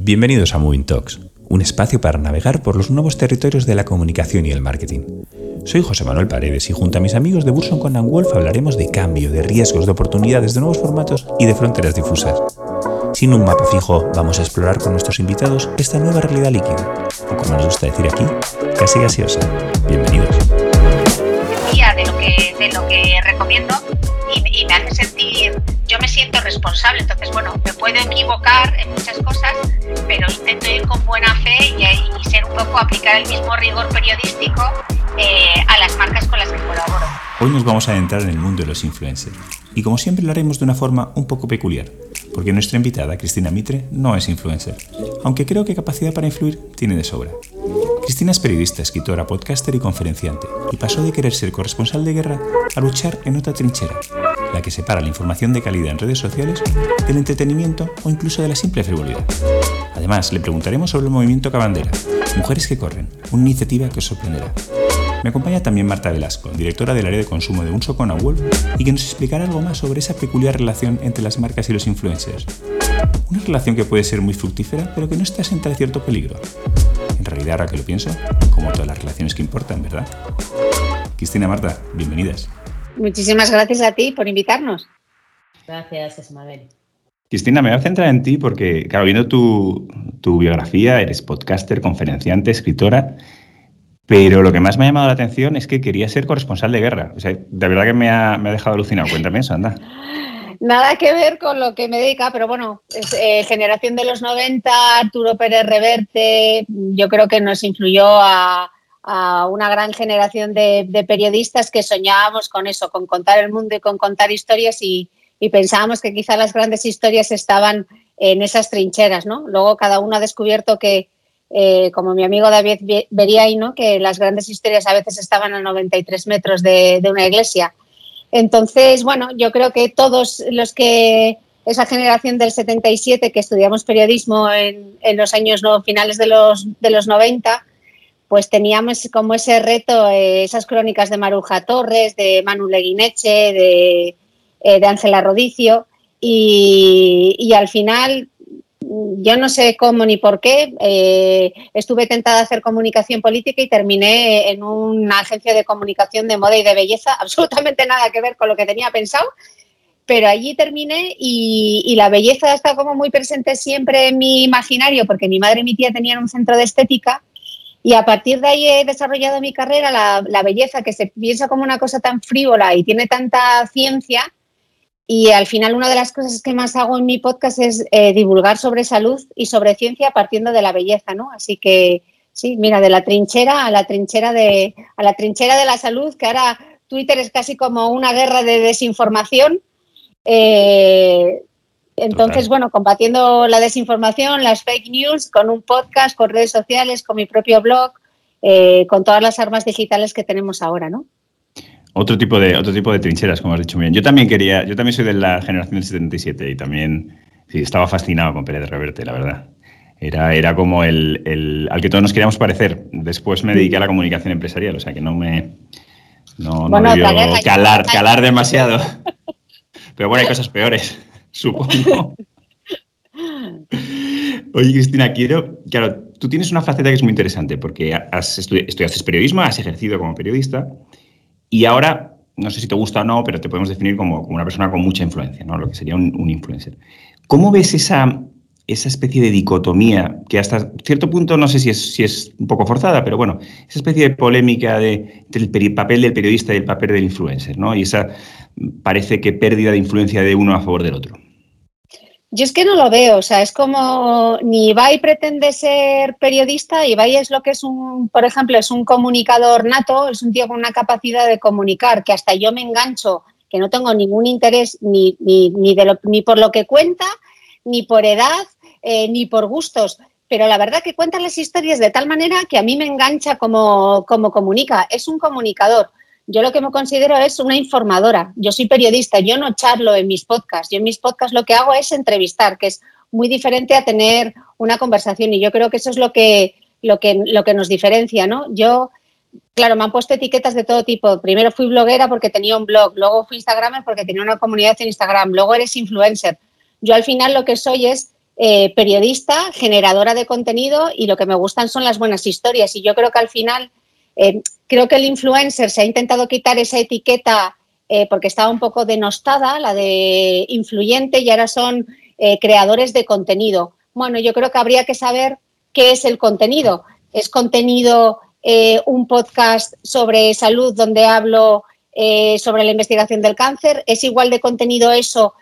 Bienvenidos a Moving Talks, un espacio para navegar por los nuevos territorios de la comunicación y el marketing. Soy José Manuel Paredes y junto a mis amigos de Burson con Wolf hablaremos de cambio, de riesgos, de oportunidades, de nuevos formatos y de fronteras difusas. Sin un mapa fijo, vamos a explorar con nuestros invitados esta nueva realidad líquida, o como nos gusta decir aquí, casi gaseosa. Bienvenidos. De de lo que recomiendo siento responsable, entonces bueno, me puedo equivocar en muchas cosas, pero intento ir con buena fe y, ser un poco, aplicar el mismo rigor periodístico eh, a las marcas con las que colaboro. Hoy nos vamos a adentrar en el mundo de los influencers y como siempre lo haremos de una forma un poco peculiar, porque nuestra invitada, Cristina Mitre, no es influencer, aunque creo que capacidad para influir tiene de sobra. Cristina es periodista, escritora, podcaster y conferenciante, y pasó de querer ser corresponsal de guerra a luchar en otra trinchera, la que separa la información de calidad en redes sociales del entretenimiento o incluso de la simple frivolidad. Además, le preguntaremos sobre el movimiento Cabandera, Mujeres que Corren, una iniciativa que os sorprenderá. Me acompaña también Marta Velasco, directora del área de consumo de Unso con y que nos explicará algo más sobre esa peculiar relación entre las marcas y los influencers. Una relación que puede ser muy fructífera, pero que no está exenta de cierto peligro. En realidad, ahora que lo pienso, como todas las relaciones que importan, ¿verdad? Cristina, Marta, bienvenidas. Muchísimas gracias a ti por invitarnos. Gracias, Esmabel. Cristina, me voy a centrar en ti porque, claro, viendo tu, biografía, eres podcaster, conferenciante, escritora, pero lo que más me ha llamado la atención es que quería ser corresponsal de guerra. O sea, de verdad que me ha, dejado alucinado. Cuéntame eso, anda. Nada que ver con lo que me dedica, pero bueno, eh, generación de los 90, Arturo Pérez Reverte, yo creo que nos influyó a, a una gran generación de, periodistas que soñábamos con eso, con contar el mundo y con contar historias y, pensábamos que quizá las grandes historias estaban en esas trincheras, ¿no? Luego cada uno ha descubierto que, eh, como mi amigo David ¿no? que las grandes historias a veces estaban a 93 metros de, una iglesia. Entonces, bueno, yo creo que todos los que, esa generación del 77 que estudiamos periodismo en, los años no, finales de los, de los 90, pues teníamos como ese reto, eh, esas crónicas de Maruja Torres, de Manu Leguineche, de, eh, Ángela Rodicio, y, al final, yo no sé cómo ni por qué, eh, estuve tentada a hacer comunicación política y terminé en una agencia de comunicación de moda y de belleza, absolutamente nada que ver con lo que tenía pensado, pero allí terminé y, y, la belleza está como muy presente siempre en mi imaginario, porque mi madre y mi tía tenían un centro de estética y a partir de ahí he desarrollado mi carrera, la, belleza que se piensa como una cosa tan frívola y tiene tanta ciencia. Y al final una de las cosas que más hago en mi podcast es eh, divulgar sobre salud y sobre ciencia partiendo de la belleza, ¿no? Así que sí, mira, de la trinchera a la trinchera de, a la trinchera de la salud, que ahora Twitter es casi como una guerra de desinformación. Eh, entonces, bueno, combatiendo la desinformación, las fake news, con un podcast, con redes sociales, con mi propio blog, eh, con todas las armas digitales que tenemos ahora, ¿no? Otro tipo de, otro tipo de trincheras, como has dicho bien. Yo también quería, yo también soy de la generación del 77 y también estaba fascinado con Pérez Reverte, la verdad. Era, era como el, al que todos nos queríamos parecer. Después me dediqué a la comunicación empresarial, o sea que no me no, no calar, calar demasiado. Pero bueno, hay cosas peores supongo. Oye, Cristina, quiero. Claro, tú tienes una faceta que es muy interesante porque has estudiaste periodismo, has ejercido como periodista y ahora, no sé si te gusta o no, pero te podemos definir como, una persona con mucha influencia, ¿no? Lo que sería un, influencer. ¿Cómo ves esa, esa especie de dicotomía que hasta cierto punto no sé si es, si es un poco forzada, pero bueno, esa especie de polémica de, entre el papel del periodista y el papel del influencer, ¿no? Y esa parece que pérdida de influencia de uno a favor del otro. Yo es que no lo veo, o sea, es como ni Ibai pretende ser periodista, Ibai es lo que es un, por ejemplo, es un comunicador nato, es un tío con una capacidad de comunicar que hasta yo me engancho, que no tengo ningún interés ni, ni, de ni por lo que cuenta, ni por edad, eh, ni por gustos, pero la verdad que cuenta las historias de tal manera que a mí me engancha como, como comunica, es un comunicador. Yo lo que me considero es una informadora. Yo soy periodista, yo no charlo en mis podcasts. Yo en mis podcasts lo que hago es entrevistar, que es muy diferente a tener una conversación. Y yo creo que eso es lo que, lo que, lo que nos diferencia, ¿no? Yo, claro, me han puesto etiquetas de todo tipo. Primero fui bloguera porque tenía un blog, luego fui Instagramer porque tenía una comunidad en Instagram, luego eres influencer. Yo al final lo que soy es eh, periodista, generadora de contenido y lo que me gustan son las buenas historias. Y yo creo que al final, eh, creo que el influencer se ha intentado quitar esa etiqueta eh, porque estaba un poco denostada, la de influyente, y ahora son creadores de contenido. Bueno, yo creo que habría que saber qué es el contenido. ¿Es contenido un podcast sobre salud donde hablo sobre la investigación del cáncer? ¿Es igual de contenido eso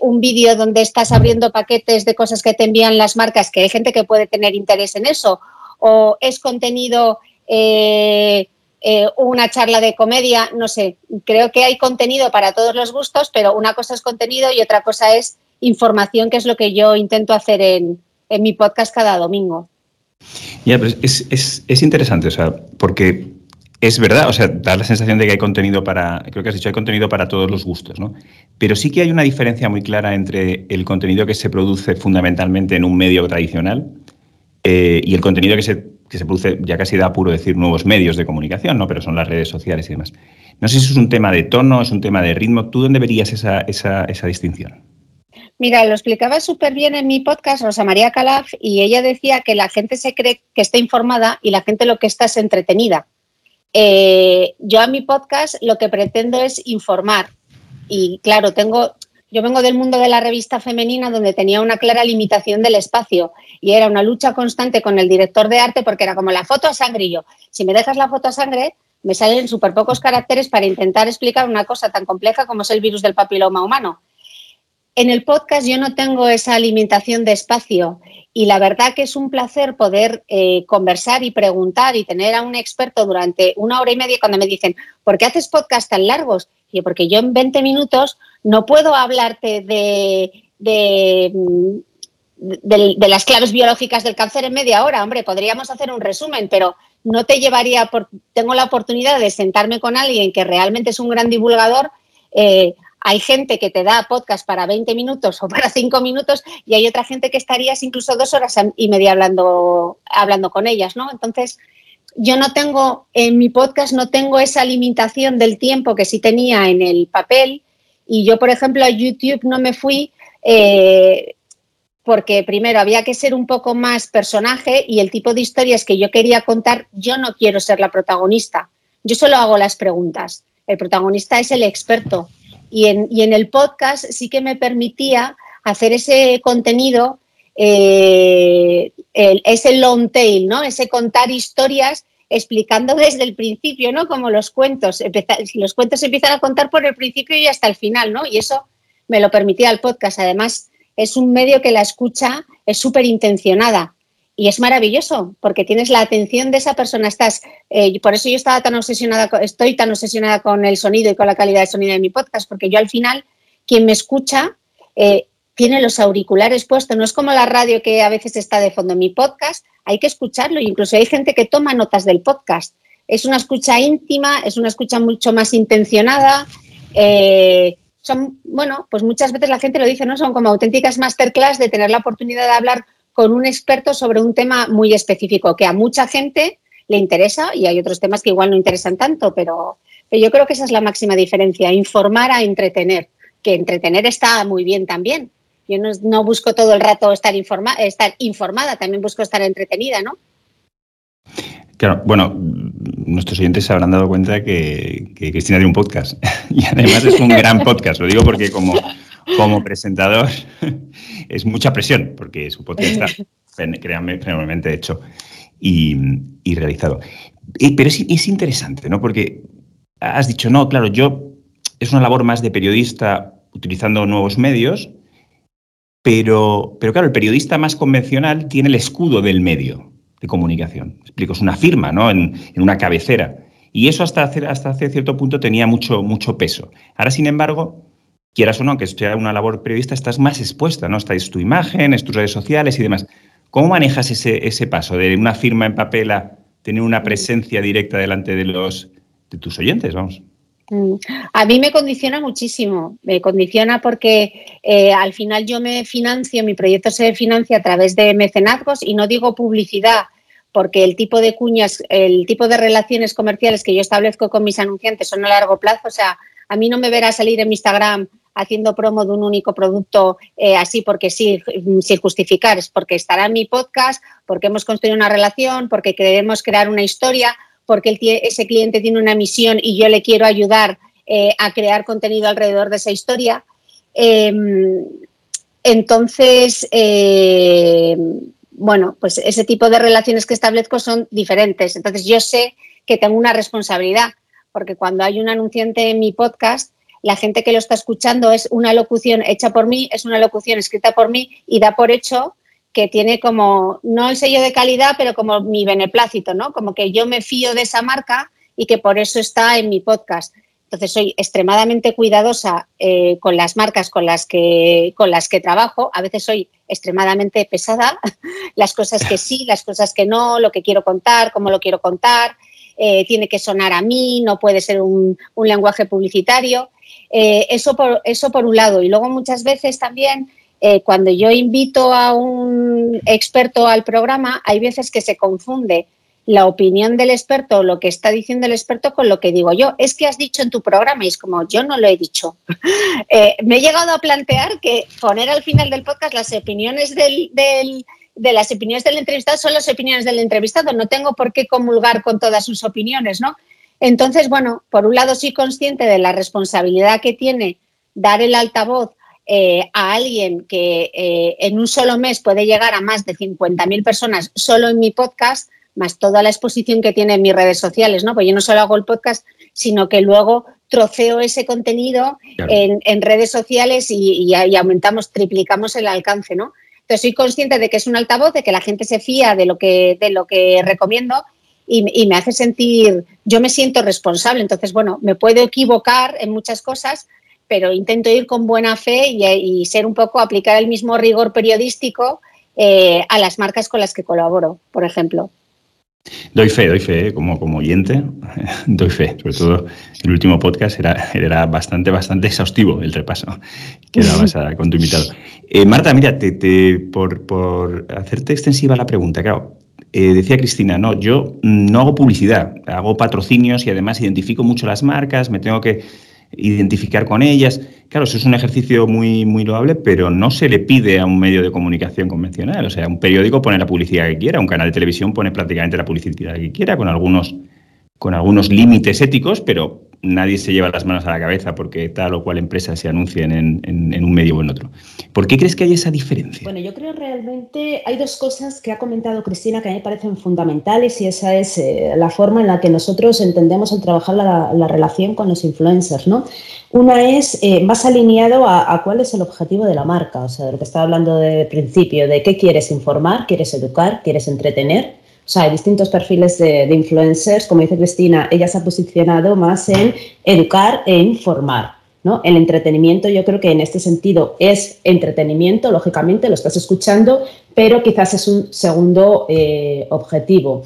un vídeo donde estás abriendo paquetes de cosas que te envían las marcas, que hay gente que puede tener interés en eso, o es contenido eh, eh, una charla de comedia, no sé, creo que hay contenido para todos los gustos, pero una cosa es contenido y otra cosa es información, que es lo que yo intento hacer en, mi podcast cada domingo. Ya, es, es, es interesante, o sea, porque es verdad, o sea, da la sensación de que hay contenido para, creo que has dicho, hay contenido para todos los gustos, ¿no? Pero sí que hay una diferencia muy clara entre el contenido que se produce fundamentalmente en un medio tradicional eh, y el contenido que se, se produce, ya casi da puro decir, nuevos medios de comunicación, ¿no? Pero son las redes sociales y demás. No sé si es un tema de tono, es un tema de ritmo. ¿Tú dónde verías esa, esa, esa distinción? Mira, lo explicaba súper bien en mi podcast Rosa María Calaf y ella decía que la gente se cree que está informada y la gente lo que está es entretenida. Eh, yo a mi podcast lo que pretendo es informar. Y claro, tengo, yo vengo del mundo de la revista femenina donde tenía una clara limitación del espacio y era una lucha constante con el director de arte porque era como la foto a sangre y yo, si me dejas la foto a sangre, me salen súper pocos caracteres para intentar explicar una cosa tan compleja como es el virus del papiloma humano. En el podcast yo no tengo esa limitación de espacio y la verdad que es un placer poder eh, conversar y preguntar y tener a un experto durante una hora y media cuando me dicen, ¿por qué haces podcast tan largos? Y porque yo en 20 minutos no puedo hablarte de, de, las claves biológicas del cáncer en media hora. Hombre, podríamos hacer un resumen, pero no te llevaría, tengo la oportunidad de sentarme con alguien que realmente es un gran divulgador. Eh, hay gente que te da podcast para 20 minutos o para 5 minutos y hay otra gente que estarías incluso dos horas y media hablando, hablando con ellas, ¿no? Entonces, yo no tengo, en mi podcast no tengo esa limitación del tiempo que sí tenía en el papel y yo, por ejemplo, a YouTube no me fui eh, porque primero había que ser un poco más personaje y el tipo de historias que yo quería contar, yo no quiero ser la protagonista, yo solo hago las preguntas. El protagonista es el experto y en, el podcast sí que me permitía hacer ese contenido, eh, ese long tail, ¿no? Ese contar historias explicando desde el principio, ¿no? Como los cuentos. los cuentos se empiezan a contar por el principio y hasta el final, ¿no? Y eso me lo permitía el podcast. Además, es un medio que la escucha es súper intencionada y es maravilloso porque tienes la atención de esa persona. Estás, eh, por eso yo estaba tan obsesionada, estoy tan obsesionada con el sonido y con la calidad de sonido de mi podcast, porque yo al final, quien me escucha, eh, tiene los auriculares puestos. No es como la radio que a veces está de fondo. En mi podcast hay que escucharlo. Incluso hay gente que toma notas del podcast. Es una escucha íntima, es una escucha mucho más intencionada. Eh, son, bueno, pues muchas veces la gente lo dice, ¿no? Son como auténticas masterclass de tener la oportunidad de hablar con un experto sobre un tema muy específico que a mucha gente le interesa y hay otros temas que igual no interesan tanto, pero, yo creo que esa es la máxima diferencia, informar a entretener, que entretener está muy bien también. Yo no, busco todo el rato estar, informa, estar informada, también busco estar entretenida, ¿no? Claro, bueno, nuestros oyentes se habrán dado cuenta que, que Cristina tiene un podcast y además es un gran podcast, lo digo porque como como presentador es mucha presión, porque su podcast está, créanme, fenomenalmente hecho y, realizado. pero es, interesante, ¿no? Porque has dicho, no, claro, yo es una labor más de periodista utilizando nuevos medios, pero, pero claro, el periodista más convencional tiene el escudo del medio de comunicación. Explico, es una firma, ¿no? En, una cabecera. Y eso hasta, hasta cierto punto tenía mucho, mucho peso. Ahora, sin embargo, quieras o no, que sea una labor periodista, estás más expuesta, ¿no? Estás tu imagen, es tus redes sociales y demás. ¿Cómo manejas ese, ese paso de una firma en papel a tener una presencia directa delante de los de tus oyentes, vamos? Mm. A mí me condiciona muchísimo, me condiciona porque eh, al final yo me financio, mi proyecto se financia a través de mecenazgos y no digo publicidad, porque el tipo de cuñas, el tipo de relaciones comerciales que yo establezco con mis anunciantes son a largo plazo, o sea, a mí no me verá salir en Instagram haciendo promo de un único producto eh, así porque sí, sin justificar, es porque estará en mi podcast, porque hemos construido una relación, porque queremos crear una historia, porque ese cliente tiene una misión y yo le quiero ayudar eh, a crear contenido alrededor de esa historia. Em, entonces, eh, bueno, pues ese tipo de relaciones que establezco son diferentes. Entonces, yo sé que tengo una responsabilidad, porque cuando hay un anunciante en mi podcast, la gente que lo está escuchando es una locución hecha por mí, es una locución escrita por mí y da por hecho que tiene como, no el sello de calidad, pero como mi beneplácito, ¿no? Como que yo me fío de esa marca y que por eso está en mi podcast. Entonces soy extremadamente cuidadosa eh, con las marcas con las, que, con las que trabajo. A veces soy extremadamente pesada, las cosas que sí, las cosas que no, lo que quiero contar, cómo lo quiero contar. Eh, tiene que sonar a mí, no puede ser un, un lenguaje publicitario. Eh, eso, por, eso por un lado. Y luego muchas veces también eh, cuando yo invito a un experto al programa, hay veces que se confunde la opinión del experto, lo que está diciendo el experto con lo que digo yo. Es que has dicho en tu programa y es como yo no lo he dicho. Me he llegado a plantear que poner al final del podcast las opiniones del, de las opiniones del entrevistado son las opiniones del entrevistado. No tengo por qué comulgar con todas sus opiniones, ¿no? Entonces, bueno, por un lado soy consciente de la responsabilidad que tiene dar el altavoz eh, a alguien que eh, en un solo mes puede llegar a más de 50.000 personas solo en mi podcast, más toda la exposición que tiene en mis redes sociales, ¿no? Pues yo no solo hago el podcast, sino que luego troceo ese contenido en, redes sociales y, aumentamos, triplicamos el alcance, ¿no? Entonces soy consciente de que es un altavoz, de que la gente se fía de lo que, de lo que recomiendo y, me hace sentir, yo me siento responsable, entonces, bueno, me puedo equivocar en muchas cosas, pero intento ir con buena fe y, ser un poco, aplicar el mismo rigor periodístico eh, a las marcas con las que colaboro, por ejemplo. Doy fe, doy fe, ¿eh? como, como oyente, doy fe. Sobre todo el último podcast era, era bastante, bastante exhaustivo el repaso que dabas con tu invitado. Eh, Marta, mira, por, hacerte extensiva la pregunta, claro, eh, decía Cristina, no, yo no hago publicidad, hago patrocinios y además identifico mucho las marcas, me tengo que identificar con ellas. Claro, eso es un ejercicio muy, muy loable, pero no se le pide a un medio de comunicación convencional. O sea, un periódico pone la publicidad que quiera, un canal de televisión pone prácticamente la publicidad que quiera, con algunos, con algunos límites éticos, pero nadie se lleva las manos a la cabeza porque tal o cual empresa se anuncien en, un medio o en otro. ¿Por qué crees que hay esa diferencia? Bueno, yo creo realmente hay dos cosas que ha comentado Cristina que a mí me parecen fundamentales y esa es eh, la forma en la que nosotros entendemos el trabajar la, relación con los influencers, ¿no? Una es eh, más alineado a, a, cuál es el objetivo de la marca, o sea, de lo que estaba hablando de principio, de qué quieres informar, quieres educar, quieres entretener o sea, hay distintos perfiles de, influencers, como dice Cristina, ella se ha posicionado más en educar e informar. ¿no? El entretenimiento yo creo que en este sentido es entretenimiento, lógicamente lo estás escuchando, pero quizás es un segundo eh, objetivo.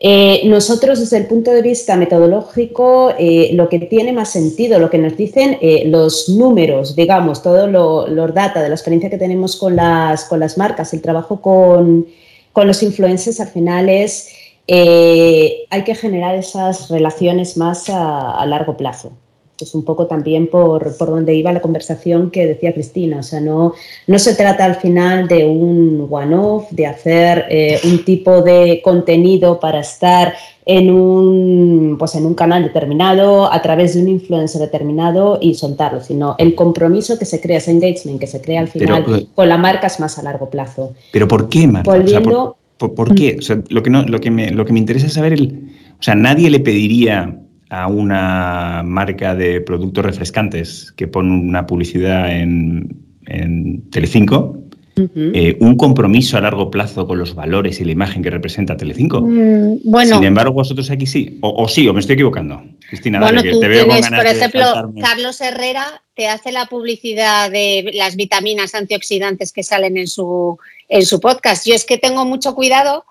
Eh, nosotros desde el punto de vista metodológico, eh, lo que tiene más sentido, lo que nos dicen los números, digamos, todos los data de la experiencia que tenemos con las, con las marcas, el trabajo con, con los influencers al final eh, hay que generar esas relaciones más a, largo plazo. Es un poco también por, por, donde iba la conversación que decía Cristina. O sea, no, no se trata al final de un one-off, de hacer eh, un tipo de contenido para estar en un, pues en un canal determinado, a través de un influencer determinado y soltarlo, sino el compromiso que se crea, ese engagement que se crea al final eh, con la marca es más a largo plazo. ¿Pero por qué, Marta? por, qué? lo, que no, lo, que me, lo que me interesa es saber, el, o sea, nadie le pediría a una marca de productos refrescantes que pone una publicidad en, en Telecinco eh, un compromiso a largo plazo con los valores y la imagen que representa Telecinco. Mm, bueno, Sin embargo, vosotros aquí sí, o, sí, o me estoy equivocando. Cristina, bueno, tú te veo tienes, por ejemplo, Carlos Herrera te hace la publicidad de las vitaminas antioxidantes que salen en su, en su podcast. Yo es que tengo mucho cuidado.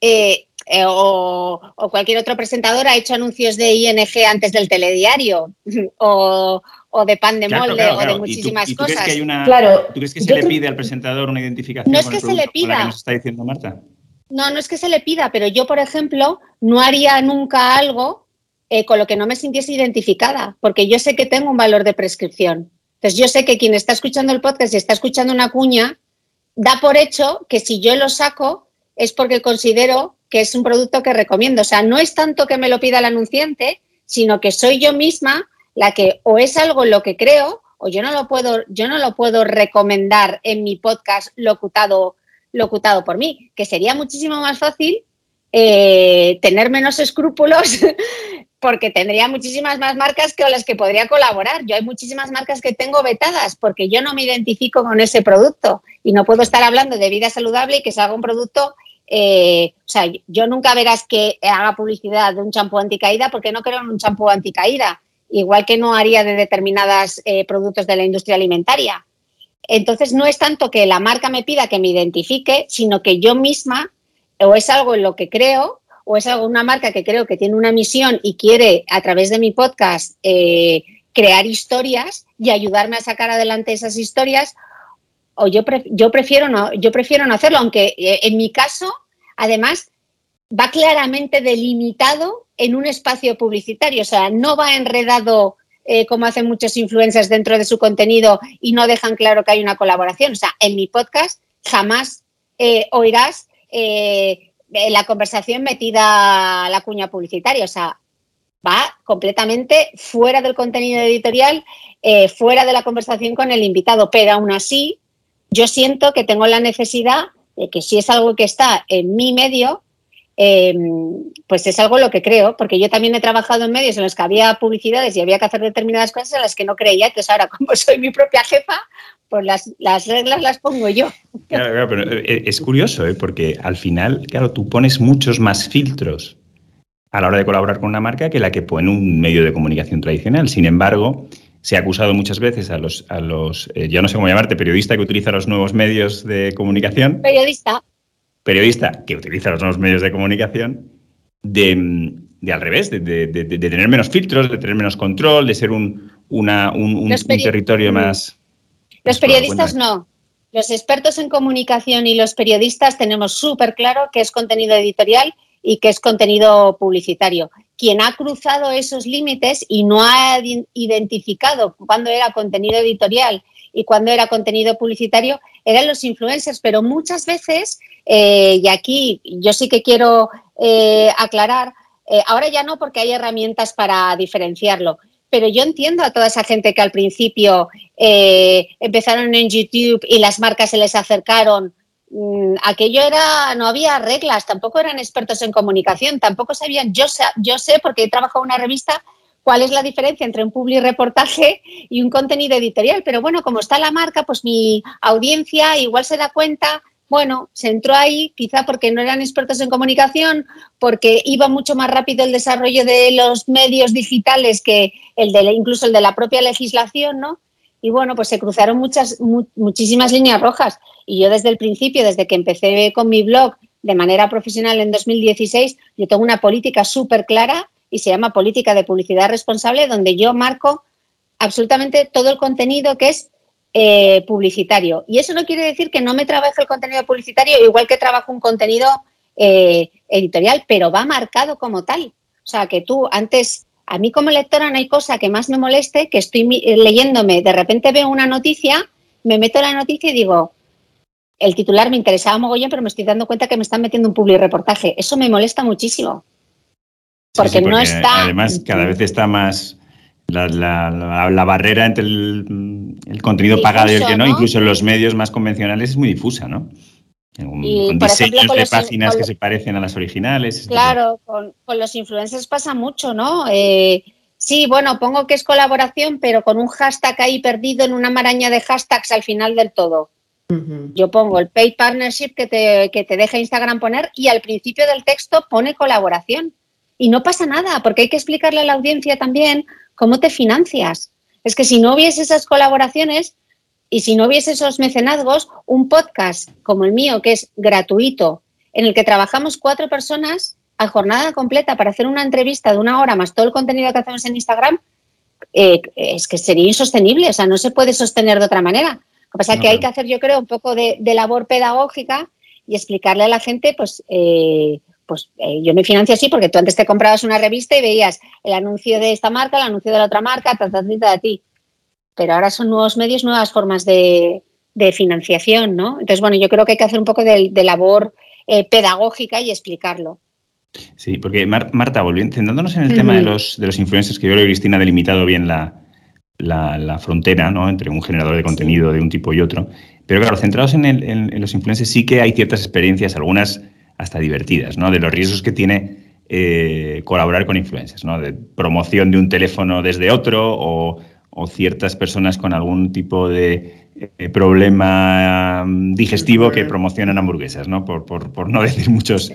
Eh, eh, o, cualquier otro presentador ha hecho anuncios de ING antes del telediario o, o de pan de molde o de muchísimas ¿Y tú, cosas. Crees que claro, ¿Tú crees que se le pide al presentador una identificación? No es que se le pida. nos está diciendo Marta? No, no es que se le pida, pero yo, por ejemplo, no haría nunca algo eh, con lo que no me sintiese identificada, porque yo sé que tengo un valor de prescripción. Entonces yo sé que quien está escuchando el podcast y está escuchando una cuña, da por hecho que si yo lo saco es porque considero que es un producto que recomiendo. O sea, no es tanto que me lo pida el anunciante, sino que soy yo misma la que o es algo en lo que creo o yo no lo puedo, yo no lo puedo recomendar en mi podcast locutado, locutado por mí, que sería muchísimo más fácil eh, tener menos escrúpulos porque tendría muchísimas más marcas con las que podría colaborar. Yo hay muchísimas marcas que tengo vetadas porque yo no me identifico con ese producto y no puedo estar hablando de vida saludable y que salga un producto. Eh, o sea, yo nunca verás que haga publicidad de un champú anticaída porque no creo en un champú anticaída igual que no haría de determinados eh, productos de la industria alimentaria. Entonces, no es tanto que la marca me pida que me identifique, sino que yo misma, o es algo en lo que creo, o es algo, una marca que creo que tiene una misión y quiere, a través de mi podcast, eh, crear historias y ayudarme a sacar adelante esas historias, o yo, prefiero no, yo prefiero no hacerlo, aunque eh, en mi caso, además, va claramente delimitado en un espacio publicitario, o sea, no va enredado eh, como hacen muchos influencers dentro de su contenido y no dejan claro que hay una colaboración. O sea, en mi podcast jamás eh, oirás la conversación metida a la cuña publicitaria, o sea, va completamente fuera del contenido editorial, fuera de la conversación con el invitado, pero aún así yo siento que tengo la necesidad de que si es algo que está en mi medio, Em, pues es algo lo que creo, porque yo también he trabajado en medios en los que había publicidades y había que hacer determinadas cosas en las que no creía. Entonces ahora, como soy mi propia jefa, pues las, reglas las pongo yo. Claro, claro, pero eh, es curioso, ¿eh? porque al final, claro, tú pones muchos más filtros a la hora de colaborar con una marca que la que pone un medio de comunicación tradicional. Sin embargo, se ha acusado muchas veces a los, a los eh, yo no sé cómo llamarte, periodista que utiliza los nuevos medios de comunicación. Periodista periodista que utiliza los nuevos medios de comunicación de, al revés, de, tener menos filtros, de tener menos control, de ser un, territorio más... Los periodistas no. Los expertos en comunicación y los periodistas tenemos súper claro qué es contenido editorial y qué es contenido publicitario. Quien ha cruzado esos límites y no ha identificado cuándo era contenido editorial y cuándo era contenido publicitario eran los influencers, pero muchas veces eh, y aquí yo sí que quiero eh, aclarar, eh, ahora ya no porque hay herramientas para diferenciarlo, pero yo entiendo a toda esa gente que al principio empezaron en YouTube y las marcas se les acercaron. Mm, aquello era, no había reglas, tampoco eran expertos en comunicación, tampoco sabían, yo, yo sé porque he trabajado en una revista cuál es la diferencia entre un public reportaje y un contenido editorial. Pero bueno, como está la marca, pues mi audiencia igual se da cuenta bueno, se entró ahí quizá porque no eran expertos en comunicación, porque iba mucho más rápido el desarrollo de los medios digitales que el de incluso el de la propia legislación, ¿no? Y bueno, pues se cruzaron muchas, muchísimas líneas rojas. Y yo desde el principio, desde que empecé con mi blog de manera profesional en 2016, yo tengo una política súper clara y se llama política de publicidad responsable, donde yo marco absolutamente todo el contenido que es eh, publicitario. Y eso no quiere decir que no me trabaje el contenido publicitario igual que trabajo un contenido eh, editorial, pero va marcado como tal. O sea, que tú antes, a mí como lectora no hay cosa que más me moleste que estoy leyéndome, de repente veo una noticia, me meto en la noticia y digo, el titular me interesaba mogollón, pero me estoy dando cuenta que me están metiendo un public reportaje. Eso me molesta muchísimo. Porque, no está. Además, cada vez está más la, barrera entre el, contenido pagado y el que no, incluso en los medios más convencionales, es muy difusa, ¿no? Con diseños de páginas que se parecen a las originales. Claro, con, los influencers pasa mucho, ¿no? Eh, sí, bueno, pongo que es colaboración, pero con un hashtag ahí perdido en una maraña de hashtags al final del todo. Yo pongo el paid partnership que te, que te deja Instagram poner y al principio del texto pone colaboración. Y no pasa nada, porque hay que explicarle a la audiencia también ¿Cómo te financias? Es que si no hubiese esas colaboraciones y si no hubiese esos mecenazgos, un podcast como el mío, que es gratuito, en el que trabajamos cuatro personas a jornada completa para hacer una entrevista de una hora más todo el contenido que hacemos en Instagram, eh, es que sería insostenible, o sea, no se puede sostener de otra manera. Lo que pasa es que hay que hacer, yo creo, un poco de, labor pedagógica y explicarle a la gente, pues, eh, pues eh, yo me financio así porque tú antes te comprabas una revista y veías el anuncio de esta marca, el anuncio de la otra marca, ta, ta, ta, ti. Pero ahora son nuevos medios, nuevas formas de, financiación, ¿no? Entonces, bueno, yo creo que hay que hacer un poco de, labor eh, pedagógica y explicarlo. Sí, porque Marta, volviendo, centrándonos en el tema de los, de los influencers, que yo creo que Cristina ha delimitado bien la, la, frontera ¿no? entre un generador de contenido de un tipo y otro. Pero claro, centrados en, en, los influencers sí que hay ciertas experiencias, algunas hasta divertidas, ¿no? de los riesgos que tiene eh, colaborar con influencers, ¿no? de promoción de un teléfono desde otro o, o ciertas personas con algún tipo de eh, problema mm, digestivo que promocionan hamburguesas, ¿no? Por, por, por, no decir muchos,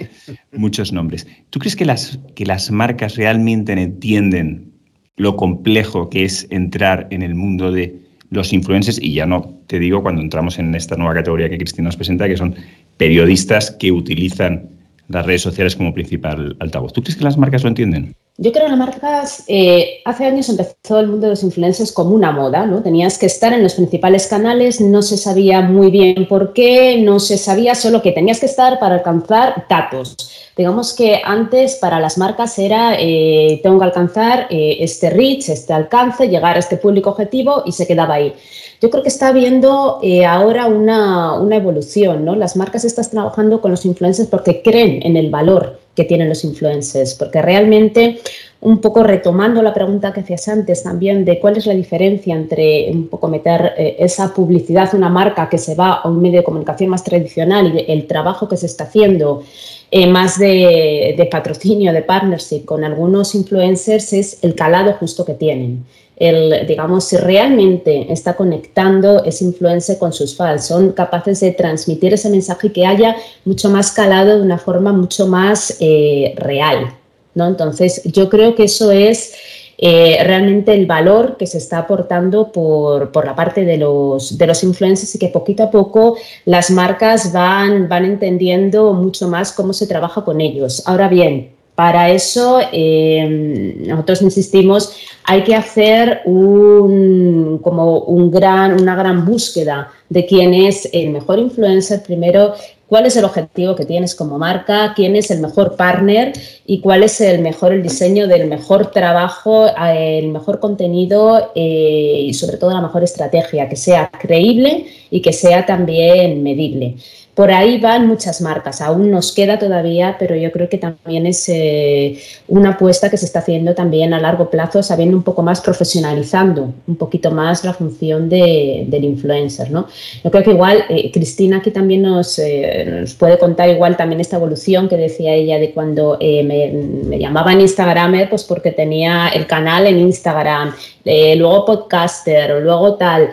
muchos nombres. ¿Tú crees que las, que las marcas realmente entienden lo complejo que es entrar en el mundo de los influencers, y ya no te digo cuando entramos en esta nueva categoría que Cristina nos presenta, que son periodistas que utilizan las redes sociales como principal altavoz. ¿Tú crees que las marcas lo entienden? Yo creo que las marcas, eh, hace años empezó el mundo de los influencers como una moda, ¿no? Tenías que estar en los principales canales, no se sabía muy bien por qué, no se sabía solo que tenías que estar para alcanzar datos. Digamos que antes para las marcas era, eh, tengo que alcanzar eh, este reach, este alcance, llegar a este público objetivo y se quedaba ahí. Yo creo que está habiendo ahora una, una evolución, ¿no? Las marcas están trabajando con los influencers porque creen en el valor que tienen los influencers, porque realmente un poco retomando la pregunta que hacías antes también de cuál es la diferencia entre un poco meter eh, esa publicidad, una marca que se va a un medio de comunicación más tradicional y el trabajo que se está haciendo eh, más de, de, patrocinio, de partnership con algunos influencers es el calado justo que tienen el, digamos, si realmente está conectando ese influencer con sus fans, son capaces de transmitir ese mensaje que haya mucho más calado de una forma mucho más eh, real, ¿no? Entonces, yo creo que eso es eh, realmente el valor que se está aportando por, por, la parte de los, de los influencers y que poquito a poco las marcas van, van entendiendo mucho más cómo se trabaja con ellos. Ahora bien, para eso, eh, nosotros insistimos, hay que hacer un, como un gran, una gran búsqueda de quién es el mejor influencer. Primero, cuál es el objetivo que tienes como marca, quién es el mejor partner y cuál es el mejor el diseño del mejor trabajo, el mejor contenido eh, y sobre todo la mejor estrategia, que sea creíble y que sea también medible. Por ahí van muchas marcas, aún nos queda todavía, pero yo creo que también es eh, una apuesta que se está haciendo también a largo plazo, sabiendo un poco más, profesionalizando un poquito más la función del influencer. ¿no? Yo creo que igual, eh, Cristina aquí también nos, eh, nos, puede contar igual también esta evolución que decía ella de cuando me, me, llamaban Instagramer, pues porque tenía el canal en Instagram, luego podcaster, luego tal.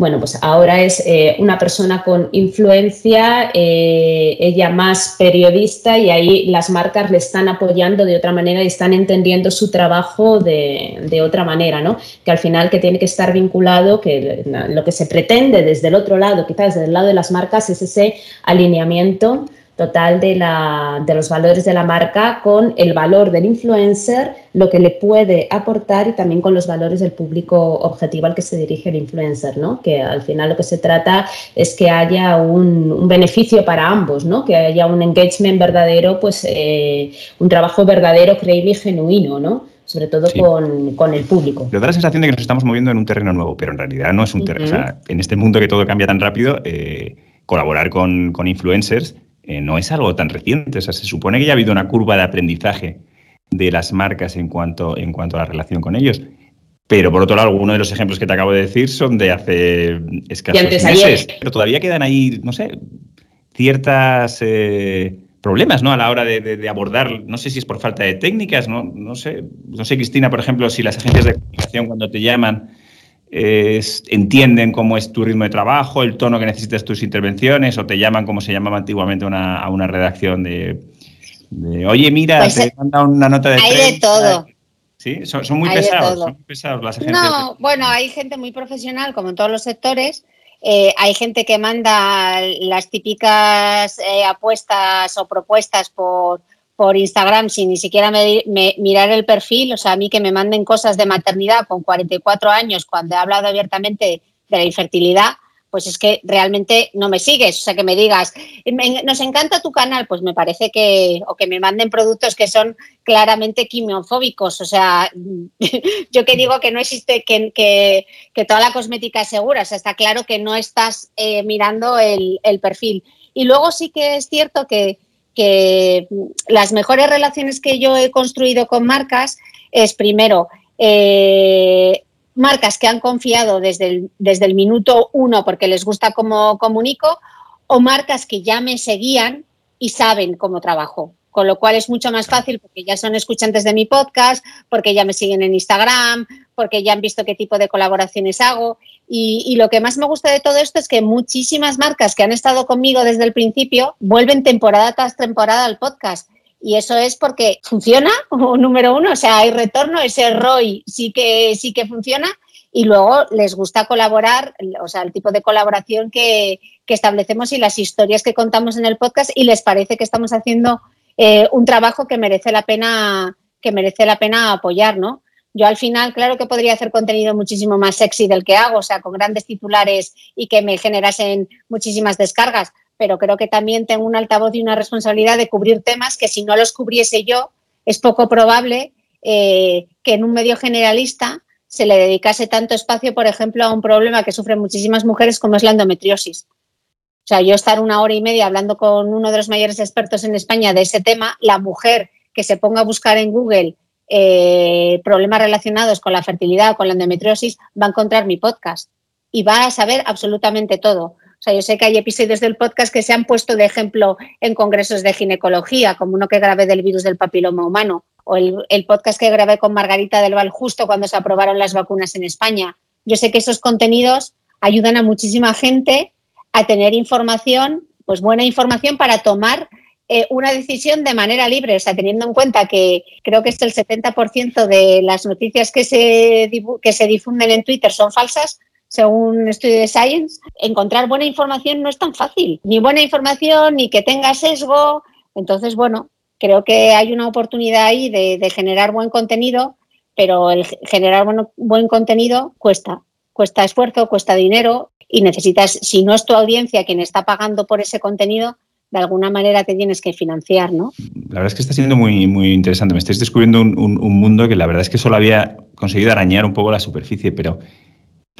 Bueno, pues ahora es eh, una persona con influencia, eh, ella más periodista y ahí las marcas le están apoyando de otra manera y están entendiendo su trabajo de, otra manera, ¿no? Que al final que tiene que estar vinculado, que lo que se pretende desde el otro lado, quizás desde el lado de las marcas, es ese alineamiento total de, la, de, los valores de la marca con el valor del influencer, lo que le puede aportar y también con los valores del público objetivo al que se dirige el influencer, ¿no? Que al final lo que se trata es que haya un, beneficio para ambos, ¿no? Que haya un engagement verdadero, pues eh, un trabajo verdadero, creíble y genuino, ¿no? sobre todo con, el público. Me da la sensación de que nos estamos moviendo en un terreno nuevo, pero en realidad no es un terreno. o sea, en este mundo que todo cambia tan rápido, eh, colaborar con, con influencers eh, no es algo tan reciente. O sea, se supone que ya ha habido una curva de aprendizaje de las marcas en cuanto, en cuanto a la relación con ellos. Pero por otro lado, algunos de los ejemplos que te acabo de decir son de hace escasos meses. Pero todavía quedan ahí, no sé, ciertas eh, problemas, ¿no? A la hora de, abordar, no sé si es por falta de técnicas, no, no sé, no sé, Cristina, por ejemplo, si las agencias de comunicación cuando te llaman entienden cómo es tu ritmo de trabajo, el tono que necesitas tus intervenciones, o te llaman como se llamaba antiguamente a una redacción de, oye, mira, pues te manda una nota de Hay de todo. Sí, son, muy pesados, son muy pesados las agencias. No, bueno, hay gente muy profesional, como en todos los sectores. Eh, hay gente que manda las típicas eh, apuestas o propuestas por por Instagram sin ni siquiera mirar el perfil, o sea, a mí que me manden cosas de maternidad con 44 años cuando he hablado abiertamente de la infertilidad, pues es que realmente no me sigues. O sea, que me digas, nos encanta tu canal, pues me parece que, o que me manden productos que son claramente quimiofóbicos. O sea, yo que digo que no existe, que, que, toda la cosmética es segura. O sea, está claro que no estás eh, mirando el, perfil. Y luego sí que es cierto que, que las mejores relaciones que yo he construido con marcas es primero, eh, marcas que han confiado desde el, desde el minuto uno porque les gusta cómo comunico o marcas que ya me seguían y saben cómo trabajo. Con lo cual es mucho más fácil porque ya son escuchantes de mi podcast, porque ya me siguen en Instagram, porque ya han visto qué tipo de colaboraciones hago. Y, lo que más me gusta de todo esto es que muchísimas marcas que han estado conmigo desde el principio vuelven temporada tras temporada al podcast. Y eso es porque funciona, número uno, o sea, hay retorno, ese ROI sí que, sí que funciona y luego les gusta colaborar, o sea, el tipo de colaboración que, establecemos y las historias que contamos en el podcast y les parece que estamos haciendo eh, un trabajo que merece la pena que merece la pena apoyar, ¿no? Yo al final, claro que podría hacer contenido muchísimo más sexy del que hago, o sea, con grandes titulares y que me generasen muchísimas descargas, pero creo que también tengo un altavoz y una responsabilidad de cubrir temas que si no los cubriese yo, es poco probable eh, que en un medio generalista se le dedicase tanto espacio, por ejemplo, a un problema que sufren muchísimas mujeres como es la endometriosis. O sea, yo estar una hora y media hablando con uno de los mayores expertos en España de ese tema, la mujer que se ponga a buscar en Google eh, problemas relacionados con la fertilidad o con la endometriosis va a encontrar mi podcast y va a saber absolutamente todo. O sea, yo sé que hay episodios del podcast que se han puesto de ejemplo en congresos de ginecología, como uno que grabé del virus del papiloma humano, o el, podcast que grabé con Margarita del Val justo cuando se aprobaron las vacunas en España. Yo sé que esos contenidos ayudan a muchísima gente a tener información, pues buena información para tomar eh, una decisión de manera libre, o sea, teniendo en cuenta que creo que es el 70% de las noticias que se, que se difunden en Twitter son falsas, según un estudio de Science, encontrar buena información no es tan fácil. Ni buena información, ni que tenga sesgo. Entonces, bueno, creo que hay una oportunidad ahí de, generar buen contenido, pero el generar buen contenido cuesta. Cuesta esfuerzo, cuesta dinero y necesitas, si no es tu audiencia quien está pagando por ese contenido, de alguna manera te tienes que financiar, ¿no? La verdad es que está siendo muy, muy interesante. Me estáis descubriendo un, un mundo que la verdad es que solo había conseguido arañar un poco la superficie, pero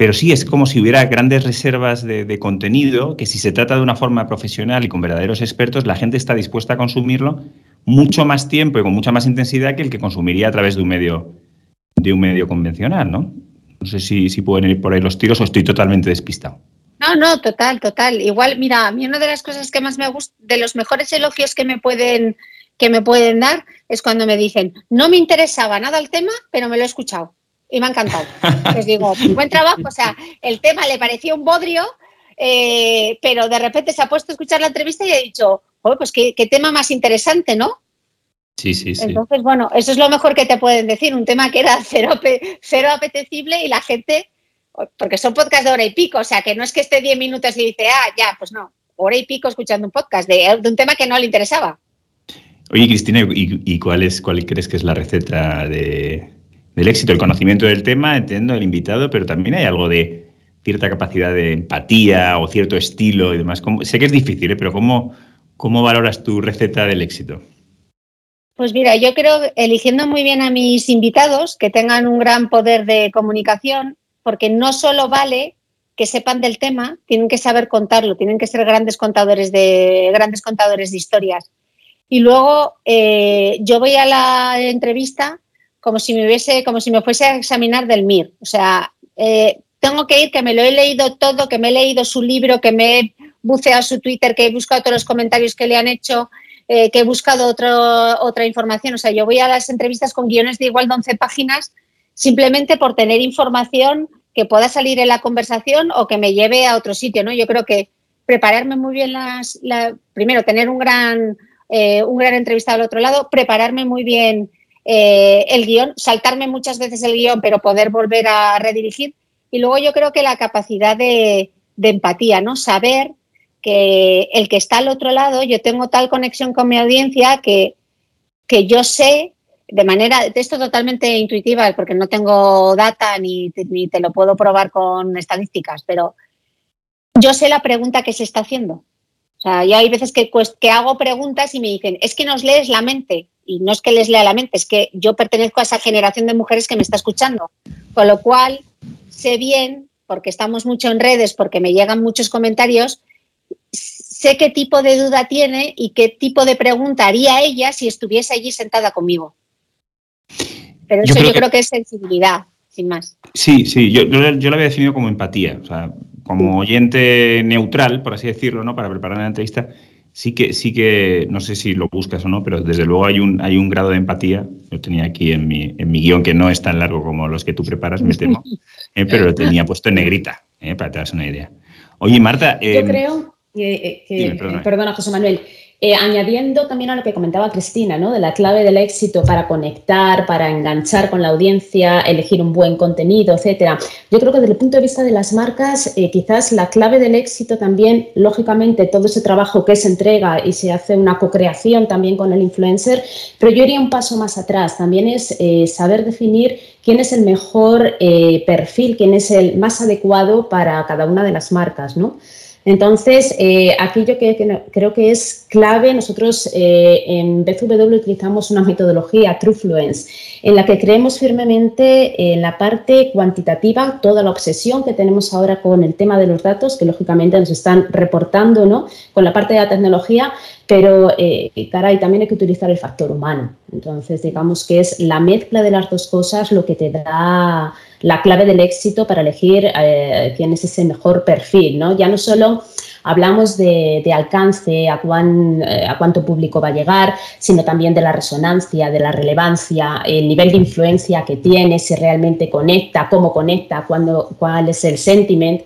pero sí es como si hubiera grandes reservas de, contenido que si se trata de una forma profesional y con verdaderos expertos, la gente está dispuesta a consumirlo mucho más tiempo y con mucha más intensidad que el que consumiría a través de un medio, de un medio convencional, ¿no? No sé si, si pueden ir por ahí los tiros o estoy totalmente despistado. No, no, total, total. Igual, mira, a mí una de las cosas que más me gusta, de los mejores elogios que me pueden que me pueden dar es cuando me dicen, no me interesaba nada el tema, pero me lo he escuchado y me ha encantado. Les digo, buen trabajo, o sea, el tema le parecía un bodrio, eh, pero de repente se ha puesto a escuchar la entrevista y ha dicho, pues qué, tema más interesante, ¿no? Sí, sí, sí. Entonces, bueno, eso es lo mejor que te pueden decir, un tema que era cero, cero apetecible y la gente, porque son podcasts de hora y pico, o sea, que no es que esté 10 minutos y dice, ah, ya, pues no, hora y pico escuchando un podcast de, un tema que no le interesaba. Oye, Cristina, ¿y, cuál, es, cuál crees que es la receta de, del éxito, el conocimiento del tema, entiendo, el invitado, pero también hay algo de cierta capacidad de empatía o cierto estilo y demás. sé que es difícil, ¿eh? pero ¿cómo, ¿cómo valoras tu receta del éxito? Pues mira, yo creo eligiendo muy bien a mis invitados, que tengan un gran poder de comunicación, porque no solo vale que sepan del tema, tienen que saber contarlo, tienen que ser grandes contadores de, grandes contadores de historias. Y luego eh, yo voy a la entrevista como si me hubiese, como si me fuese a examinar del MIR. O sea, eh, tengo que ir, que me lo he leído todo, que me he leído su libro, que me he buceado su Twitter, que he buscado todos los comentarios que le han hecho, eh, que he buscado otra información. O sea, yo voy a las entrevistas con guiones de igual de 11 páginas simplemente por tener información que pueda salir en la conversación o que me lleve a otro sitio, ¿no? Yo creo que prepararme muy bien las, primero tener un gran, eh, un gran al otro lado, prepararme muy bien eh, el guion, saltarme muchas veces el guion, pero poder volver a redirigir. Y luego yo creo que la capacidad de, empatía, ¿no? Saber que el que está al otro lado, yo tengo tal conexión con mi audiencia que, que yo sé de manera, esto totalmente intuitiva, porque no tengo data ni, ni te lo puedo probar con estadísticas, pero yo sé la pregunta que se está haciendo. O sea, yo hay veces que, que hago preguntas y me dicen, es que nos lees la mente. Y no es que les lea la mente, es que yo pertenezco a esa generación de mujeres que me está escuchando. Con lo cual, sé bien, porque estamos mucho en redes, porque me llegan muchos comentarios, sé qué tipo de duda tiene y qué tipo de pregunta haría ella si estuviese allí sentada conmigo. Pero eso yo creo, que... es sensibilidad, sin más. Sí, sí, yo, yo, lo había definido como empatía, o sea, como oyente neutral, por así decirlo, ¿no? Para preparar la entrevista, sí que, sí que, no sé si lo buscas o no, pero desde luego hay un, hay un grado de empatía. Yo tenía aquí en mi, en mi guion, que no es tan largo como los que tú preparas, me temo, eh, pero lo tenía puesto en negrita, eh, para que te hagas una idea. Oye, Marta. Yo em, creo que, perdona, José Manuel, eh, añadiendo también a lo que comentaba Cristina, ¿no? de la clave del éxito para conectar, para enganchar con la audiencia, elegir un buen contenido, etcétera. Yo creo que desde el punto de vista de las marcas, eh, quizás la clave del éxito también, lógicamente, todo ese trabajo que se entrega y se hace una co-creación también con el influencer, pero yo iría un paso más atrás. También es eh, saber definir quién es el mejor perfil, quién es el más adecuado para cada una de las marcas, ¿no? Entonces, eh, aquí yo creo que es clave, nosotros eh, en BZW utilizamos una metodología TrueFluence en la que creemos firmemente en la parte cuantitativa, toda la obsesión que tenemos ahora con el tema de los datos, que lógicamente nos están reportando ¿no? con la parte de la tecnología, pero eh, caray, también hay que utilizar el factor humano. Entonces, digamos que es la mezcla de las dos cosas lo que te da la clave del éxito para elegir eh, quién es ese mejor perfil, ¿no? Ya no solo hablamos de, alcance, a, eh, a cuánto público va a llegar, sino también de la resonancia, de la relevancia, el nivel de influencia que tiene, si realmente conecta, cómo conecta, cuándo, cuál es el sentiment.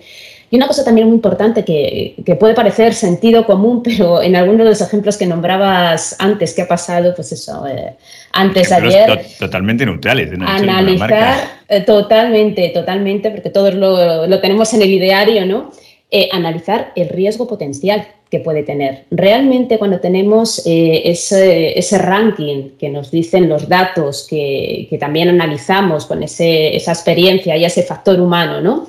Y una cosa también muy importante que, puede parecer sentido común, pero en algunos de los ejemplos que nombrabas antes, que ha pasado, pues eso, eh, antes de ayer. totalmente neutrales. analizar, eh, totalmente, totalmente, porque todos lo, lo, tenemos en el ideario, ¿no? Eh, analizar el riesgo potencial que puede tener. Realmente cuando tenemos ese, ese, ranking que nos dicen los datos, que, que también analizamos con ese, esa experiencia y ese factor humano, ¿no?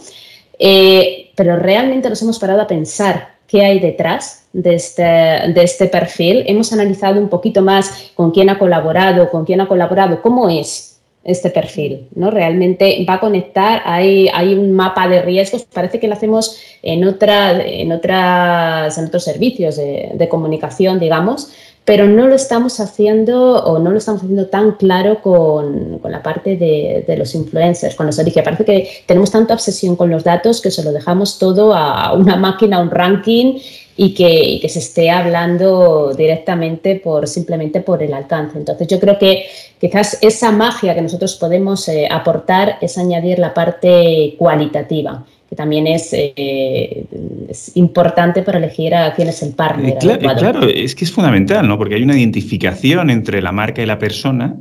Pero realmente nos hemos parado a pensar qué hay detrás de este, de este perfil. Hemos analizado un poquito más con quién ha colaborado, con quién ha colaborado, cómo es este perfil, ¿no? Realmente va a conectar, hay, hay un mapa de riesgos, parece que lo hacemos en, otra, en, otras, en otros servicios de, de comunicación, digamos, pero no lo estamos haciendo o no lo estamos haciendo tan claro con, con la parte de, de, los influencers, con los origen. Parece que tenemos tanta obsesión con los datos que se lo dejamos todo a una máquina, a un ranking y que, que, se esté hablando directamente por simplemente por el alcance. Entonces yo creo que quizás esa magia que nosotros podemos eh, aportar es añadir la parte cualitativa que también es, eh, es, importante para elegir a quién es el partner. Eh, claro, claro, es que es fundamental, ¿no? Porque hay una identificación entre la marca y la persona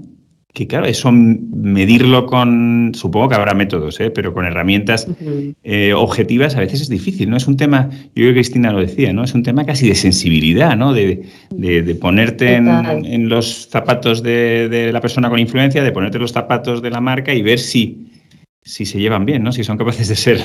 que claro, eso medirlo con, supongo que habrá métodos, ¿eh? pero con herramientas objetivas a veces es difícil, ¿no? Es un tema, yo creo que Cristina lo decía, ¿no? Es un tema casi de sensibilidad, ¿no? De, de, ponerte en, en, los zapatos de, de, la persona con influencia, de ponerte los zapatos de la marca y ver si, si se llevan bien, ¿no? Si son capaces de ser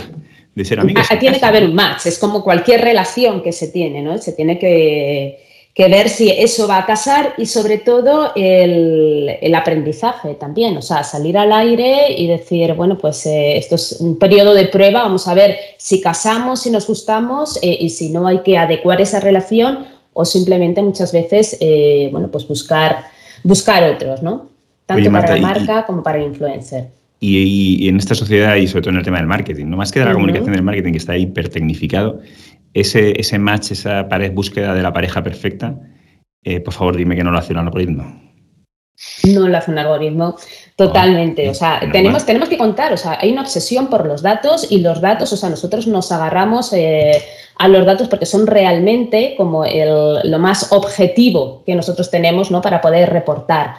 de ser amigos. Ah, tiene que haber un match, es como cualquier relación que se tiene, ¿no? Se tiene que, ver si eso va a casar y sobre todo el, aprendizaje también, o sea, salir al aire y decir, bueno, pues eh, esto es un periodo de prueba, vamos a ver si casamos, si nos gustamos eh, y si no hay que adecuar esa relación o simplemente muchas veces, eh, bueno, pues buscar, buscar otros, ¿no? Tanto para la marca como para el influencer. Y, en esta sociedad y sobre todo en el tema del marketing, no más que de la comunicación del marketing que está hipertecnificado, ese, ese match, esa pared, búsqueda de la pareja perfecta, eh, por favor dime que no lo hace un algoritmo. No lo hace un algoritmo totalmente. o sea, tenemos, tenemos que contar, o sea, hay una obsesión por los datos y los datos, o sea, nosotros nos agarramos eh, a los datos porque son realmente como el, lo más objetivo que nosotros tenemos ¿no? para poder reportar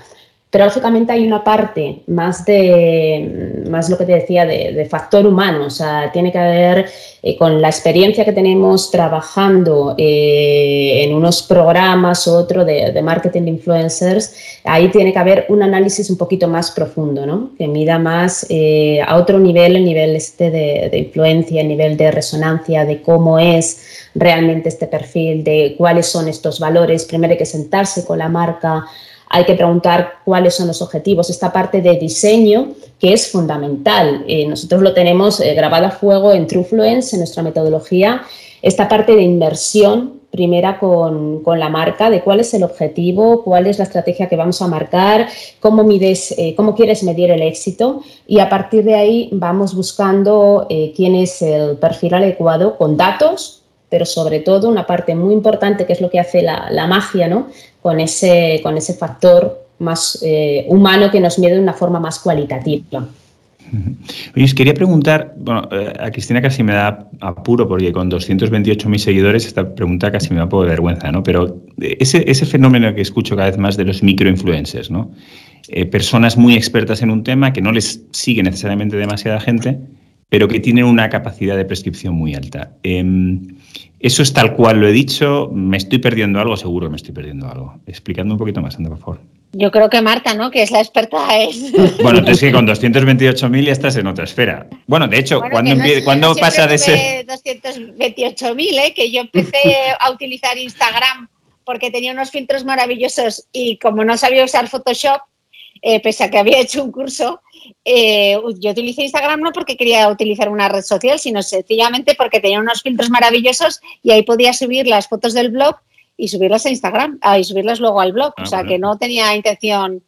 pero lógicamente hay una parte más de, más lo que te decía, de, factor humano, o sea, tiene que ver eh, con la experiencia que tenemos trabajando eh, en unos programas u otro de, marketing de influencers, ahí tiene que haber un análisis un poquito más profundo, ¿no? Que mida más eh, a otro nivel, el nivel este de, de influencia, el nivel de resonancia, de cómo es realmente este perfil, de cuáles son estos valores. Primero hay que sentarse con la marca, hay que preguntar cuáles son los objetivos. Esta parte de diseño que es fundamental. Eh, nosotros lo tenemos eh, grabado a fuego en TrueFluence, en nuestra metodología. Esta parte de inversión, primera con, la marca, de cuál es el objetivo, cuál es la estrategia que vamos a marcar, cómo, mides, eh, cómo quieres medir el éxito y a partir de ahí vamos buscando quién es el perfil adecuado con datos, pero sobre todo una parte muy importante que es lo que hace la, magia, ¿no? Con ese, con ese factor más eh, humano que nos mide de una forma más cualitativa. Oye, os quería preguntar, bueno, eh, a Cristina casi me da apuro porque con 228.000 seguidores esta pregunta casi me da un poco de vergüenza, ¿no? Pero ese, ese fenómeno que escucho cada vez más de los microinfluencers, ¿no? Eh, personas muy expertas en un tema que no les sigue necesariamente demasiada gente, pero que tienen una capacidad de prescripción muy alta. Em, ¿Eso es tal cual lo he dicho? ¿Me estoy perdiendo algo? Seguro que me estoy perdiendo algo. Explicando un poquito más, André, por favor. Yo creo que Marta, ¿no? Que es la experta. Es... Bueno, entonces que con 228.000 ya estás en otra esfera. Bueno, de hecho, cuando ¿cuándo, pasa de ser...? 228.000, ¿eh? Que yo empecé a utilizar Instagram porque tenía unos filtros maravillosos y como no sabía usar Photoshop, eh, pese a que había hecho un curso, eh, yo utilicé Instagram no porque quería utilizar una red social, sino sencillamente porque tenía unos filtros maravillosos y ahí podía subir las fotos del blog y subirlas a Instagram ah, y subirlas luego al blog. o ah, sea que no tenía intención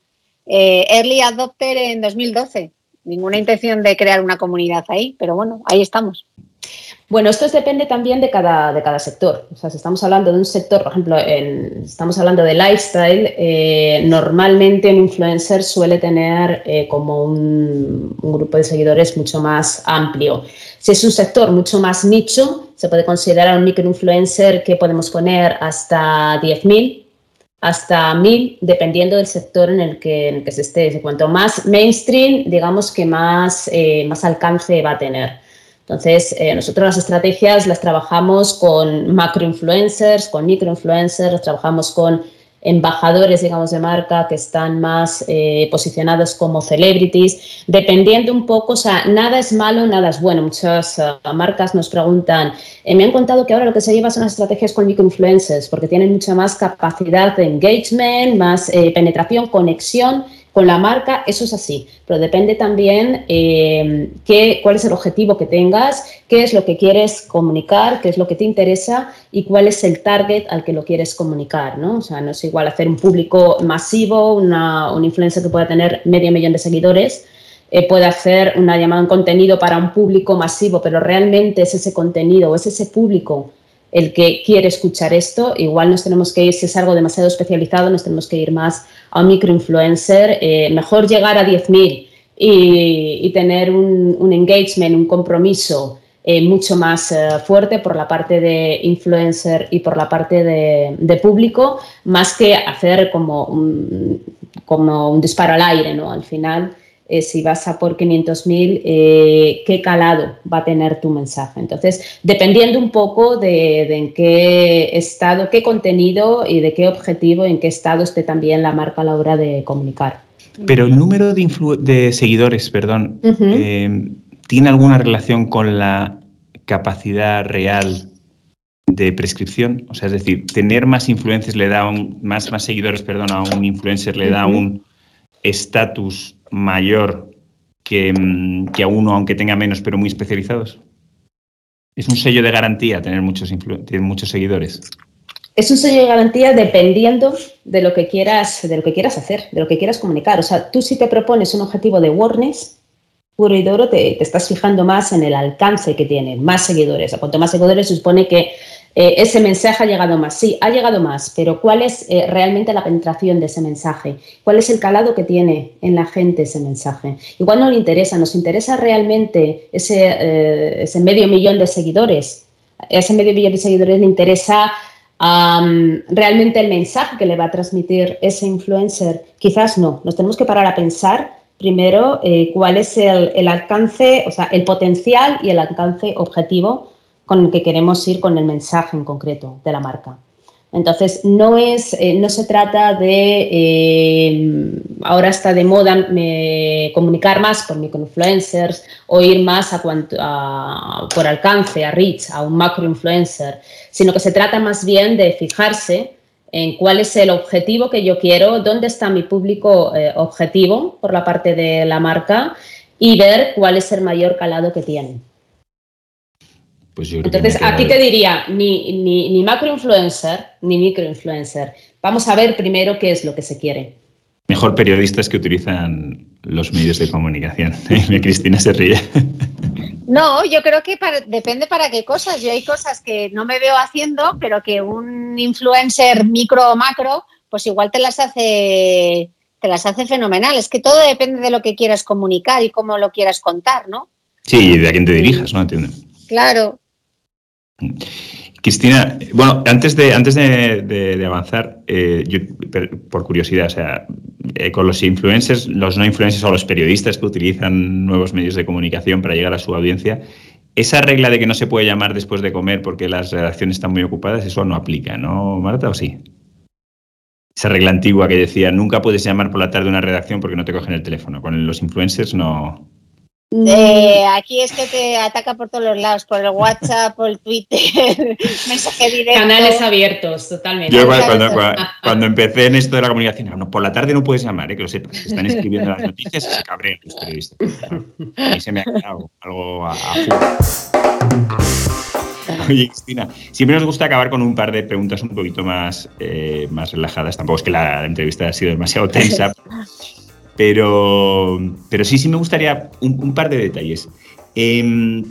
eh, early adopter en 2012, ninguna intención de crear una comunidad ahí, pero bueno, ahí estamos. Bueno, esto depende también de cada, sector. O sea, si estamos hablando de un sector, por ejemplo, estamos hablando de lifestyle, eh, normalmente un influencer suele tener eh, como un, grupo de seguidores mucho más amplio. Si es un sector mucho más nicho, se puede considerar un microinfluencer que podemos poner hasta 10.000 hasta 1.000, dependiendo del sector en el que, en el que se esté. Cuanto más mainstream, digamos que más, eh, más alcance va a tener. Entonces, eh, nosotros las estrategias las trabajamos con macroinfluencers, con microinfluencers, trabajamos con embajadores, digamos, de marca que están más eh, posicionados como celebrities, dependiendo un poco, o sea, nada es malo, nada es bueno. Muchas eh, marcas nos preguntan, me han contado que ahora lo que se lleva son las estrategias con microinfluencers porque tienen mucha más capacidad de engagement, más penetración, conexión con la marca, eso es así, pero depende también eh, qué, cuál es el objetivo que tengas, qué es lo que quieres comunicar, qué es lo que te interesa y cuál es el target al que lo quieres comunicar, ¿no? O sea, no es igual hacer un público masivo, una, un influencer que pueda tener medio millón de seguidores, eh, puede hacer una llamada en contenido para un público masivo, pero realmente es ese contenido o es ese público el que quiere escuchar esto, igual nos tenemos que ir, si es algo demasiado especializado, nos tenemos que ir más a un microinfluencer, eh, mejor llegar a 10.000 y, y, tener un, engagement, un compromiso eh, mucho más eh, fuerte por la parte de influencer y por la parte de, público, más que hacer como un, como un disparo al aire, ¿no? Al final eh, si vas a por 500.000, eh, qué calado va a tener tu mensaje. Entonces, dependiendo un poco de, en qué estado, qué contenido y de qué objetivo, en qué estado esté también la marca a la hora de comunicar. Pero el número de, seguidores, perdón, eh, ¿tiene alguna relación con la capacidad real de prescripción? O sea, es decir, tener más influencers le da un, más, más seguidores, perdón, a un influencer le da un estatus mayor mm, que, a uno, aunque tenga menos, pero muy especializados? ¿Es un sello de garantía tener muchos, muchos seguidores? Es un sello de garantía dependiendo de lo que quieras, de lo que quieras hacer, de lo que quieras comunicar. O sea, tú si te propones un objetivo de awareness, puro y duro, te, te estás fijando más en el alcance que tiene, más seguidores. A cuanto más seguidores se supone que eh, ese mensaje ha llegado más. Sí, ha llegado más, pero ¿cuál es eh, realmente la penetración de ese mensaje? ¿Cuál es el calado que tiene en la gente ese mensaje? Igual no le interesa, nos interesa realmente ese, eh, medio millón de seguidores. A ese medio millón de seguidores le interesa realmente el mensaje que le va a transmitir ese influencer, quizás no. Nos tenemos que parar a pensar primero cuál es el, el, alcance, o sea, el potencial y el alcance objetivo con el que queremos ir con el mensaje en concreto de la marca. Entonces, no, es, eh, no se trata de, eh, ahora está de moda eh, comunicar más por microinfluencers o ir más a a, por alcance, a reach, a un macroinfluencer, sino que se trata más bien de fijarse en cuál es el objetivo que yo quiero, dónde está mi público objetivo por la parte de la marca y ver cuál es el mayor calado que tiene. Pues Entonces, aquí te diría, ni, ni, ni macroinfluencer ni microinfluencer. Vamos a ver primero qué es lo que se quiere. Mejor periodistas que utilizan los medios de comunicación. Cristina se ríe. No, yo creo que depende para qué cosas. Yo hay cosas que no me veo haciendo, pero que un influencer micro o macro, pues igual te las hace, te las hace fenomenal. Es que todo depende de lo que quieras comunicar y cómo lo quieras contar, ¿no? Sí, y de a quién te dirijas, ¿no? Entiendo. Claro, Cristina, bueno, antes de, antes de, avanzar, eh, por curiosidad, o sea, eh, con los influencers, los no influencers o los periodistas que utilizan nuevos medios de comunicación para llegar a su audiencia, esa regla de que no se puede llamar después de comer porque las redacciones están muy ocupadas, eso no aplica, ¿no, Marta, o sí? Esa regla antigua que decía, nunca puedes llamar por la tarde a una redacción porque no te cogen el teléfono. Con los influencers no, eh, aquí es que te ataca por todos los lados, por el WhatsApp, por el Twitter, mensaje directo. Canales abiertos, totalmente. Yo cuando, empecé en esto de la comunicación, por la tarde no puedes llamar, eh, que lo sepas. Se están escribiendo las noticias y se cabrean los periodistas. Ahí se me ha quedado algo a, Oye, Cristina, siempre nos gusta acabar con un par de preguntas un poquito más, eh, más relajadas. Tampoco es que la entrevista ha sido demasiado tensa. Pero, pero sí, sí me gustaría un, par de detalles. Em,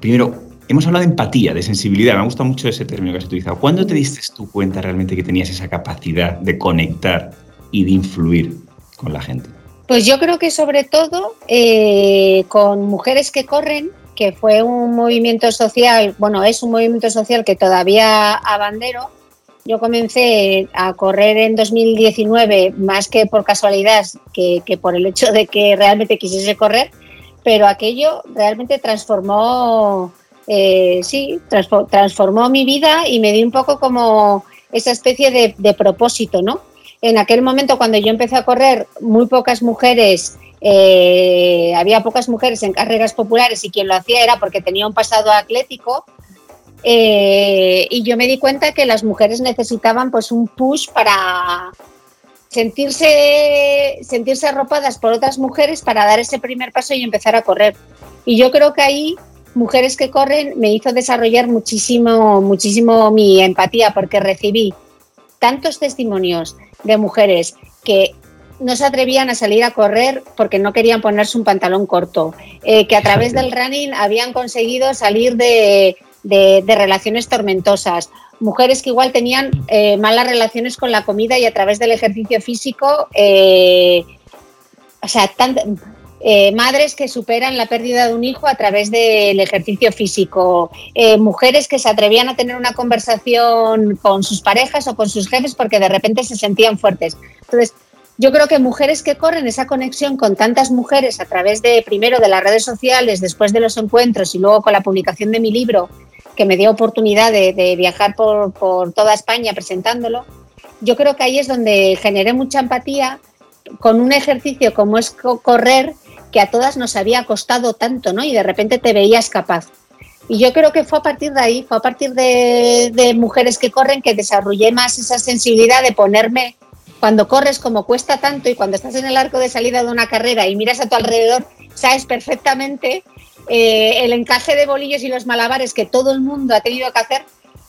primero, hemos hablado de empatía, de sensibilidad. Me ha gustado mucho ese término que has utilizado. ¿Cuándo te diste tú cuenta realmente que tenías esa capacidad de conectar y de influir con la gente? Pues yo creo que sobre todo eh, con mujeres que corren, que fue un movimiento social, bueno, es un movimiento social que todavía abandero, yo comencé a correr en 2019 más que por casualidad que, por el hecho de que realmente quisiese correr, pero aquello realmente transformó, eh, sí, transformó mi vida y me dio un poco como esa especie de, propósito, ¿no? En aquel momento cuando yo empecé a correr, muy pocas mujeres eh, había pocas mujeres en carreras populares y quien lo hacía era porque tenía un pasado atlético eh, y yo me di cuenta que las mujeres necesitaban pues un push para sentirse, sentirse arropadas por otras mujeres para dar ese primer paso y empezar a correr. Y yo creo que ahí Mujeres que corren me hizo desarrollar muchísimo, muchísimo mi empatía porque recibí tantos testimonios de mujeres que no se atrevían a salir a correr porque no querían ponerse un pantalón corto, eh, que a través del running habían conseguido salir de, de, relaciones tormentosas, mujeres que igual tenían eh, malas relaciones con la comida y a través del ejercicio físico, eh, o sea, eh, madres que superan la pérdida de un hijo a través del ejercicio físico, mujeres que se atrevían a tener una conversación con sus parejas o con sus jefes porque de repente se sentían fuertes. Entonces, yo creo que mujeres que corren esa conexión con tantas mujeres a través de, primero, de las redes sociales, después de los encuentros y luego con la publicación de mi libro, que me dio oportunidad de, viajar por, toda España presentándolo, yo creo que ahí es donde generé mucha empatía con un ejercicio como es correr, que a todas nos había costado tanto, ¿no? Y de repente te veías capaz. Y yo creo que fue a partir de ahí, fue a partir de, de mujeres que corren que desarrollé más esa sensibilidad de ponerme, cuando corres como cuesta tanto y cuando estás en el arco de salida de una carrera y miras a tu alrededor, sabes perfectamente eh, el encaje de bolillos y los malabares que todo el mundo ha tenido que hacer,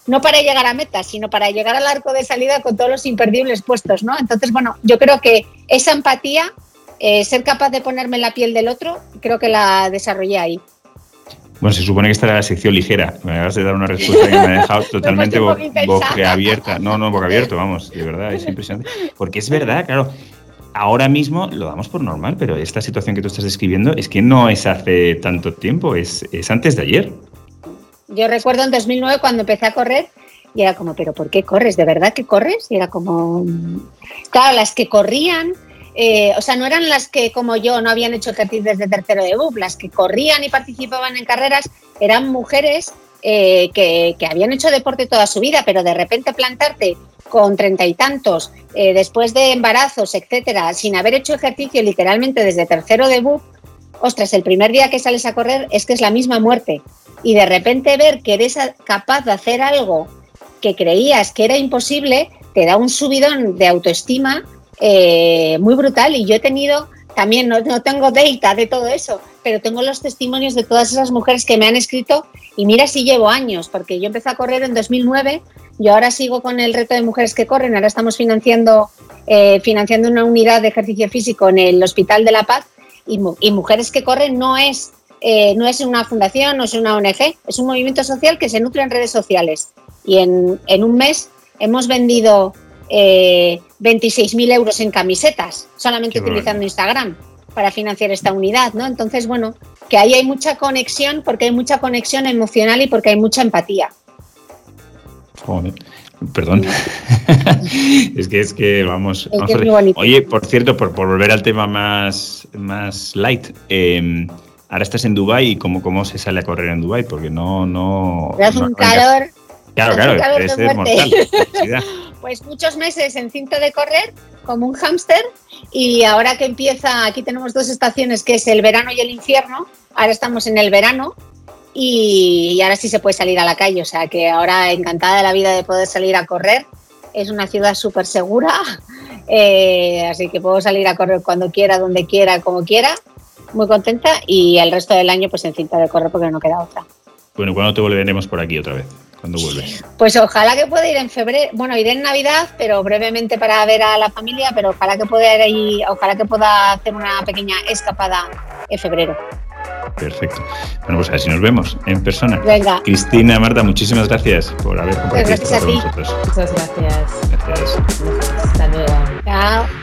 no para llegar a meta, sino para llegar al arco de salida con todos los imperdibles puestos, ¿no? Entonces, bueno, yo creo que esa empatía, eh, ser capaz de ponerme en la piel del otro, creo que la desarrollé ahí. Bueno, se supone que esta era la sección ligera. Me acabas de dar una respuesta que me ha dejado totalmente boquiabierta. No, no, boquiabierto, vamos, de verdad, es impresionante. Porque es verdad, claro, ahora mismo lo damos por normal, pero esta situación que tú estás describiendo es que no es hace tanto tiempo, es, antes de ayer. Yo recuerdo en 2009 cuando empecé a correr Y era como, ¿pero por qué corres? ¿De verdad que corres? Y era como, claro, las que corrían, eh, o sea, no eran las que como yo no habían hecho ejercicio desde tercero de BUP, las que corrían y participaban en carreras eran mujeres eh, que, habían hecho deporte toda su vida, pero de repente plantarte con treinta y tantos, eh, después de embarazos, etcétera, sin haber hecho ejercicio literalmente desde tercero de BUP, ostras, el primer día que sales a correr es que es la misma muerte. Y de repente ver que eres capaz de hacer algo que creías que era imposible, te da un subidón de autoestima eh, muy brutal. Y yo he tenido, también no, no tengo data de todo eso, pero tengo los testimonios de todas esas mujeres que me han escrito y mira si llevo años, porque yo empecé a correr en 2009, yo ahora sigo con el reto de mujeres que corren, ahora estamos financiando, eh, financiando una unidad de ejercicio físico en el Hospital de la Paz y, Mujeres que corren no es, eh, no es una fundación, no es una ONG, es un movimiento social que se nutre en redes sociales. Y en, un mes hemos vendido eh, 26.000 euros en camisetas, solamente utilizando Instagram para financiar esta unidad, ¿no? Entonces, bueno, que ahí hay mucha conexión porque hay mucha conexión emocional y porque hay mucha empatía. Perdón. es que es que vamos. Oye, por cierto, por, volver al tema más, más light, em, ahora estás en Dubai y cómo, cómo se sale a correr en Dubai, porque no, no. Es un calor. Claro, claro, es mortal. pues muchos meses en cinto de correr como un hámster y ahora que empieza, aquí tenemos dos estaciones que es el verano y el infierno, ahora estamos en el verano y, ahora sí se puede salir a la calle, o sea que ahora encantada de la vida de poder salir a correr, es una ciudad súper segura, eh, así que puedo salir a correr cuando quiera, donde quiera, como quiera, muy contenta y el resto del año pues en cinta de correr porque no queda otra. Bueno, ¿cuándo te volveremos por aquí otra vez? Cuando vuelves? Pues ojalá que pueda ir en febrero. Bueno, iré en Navidad, pero brevemente para ver a la familia, pero ojalá que pueda ir, ojalá que pueda hacer una pequeña escapada en febrero. Perfecto. Bueno, pues así nos vemos en persona. Venga. Cristina, Marta, muchísimas gracias por haber compartido pues gracias a ti. Muchas gracias. Gracias. Hasta luego. Chao.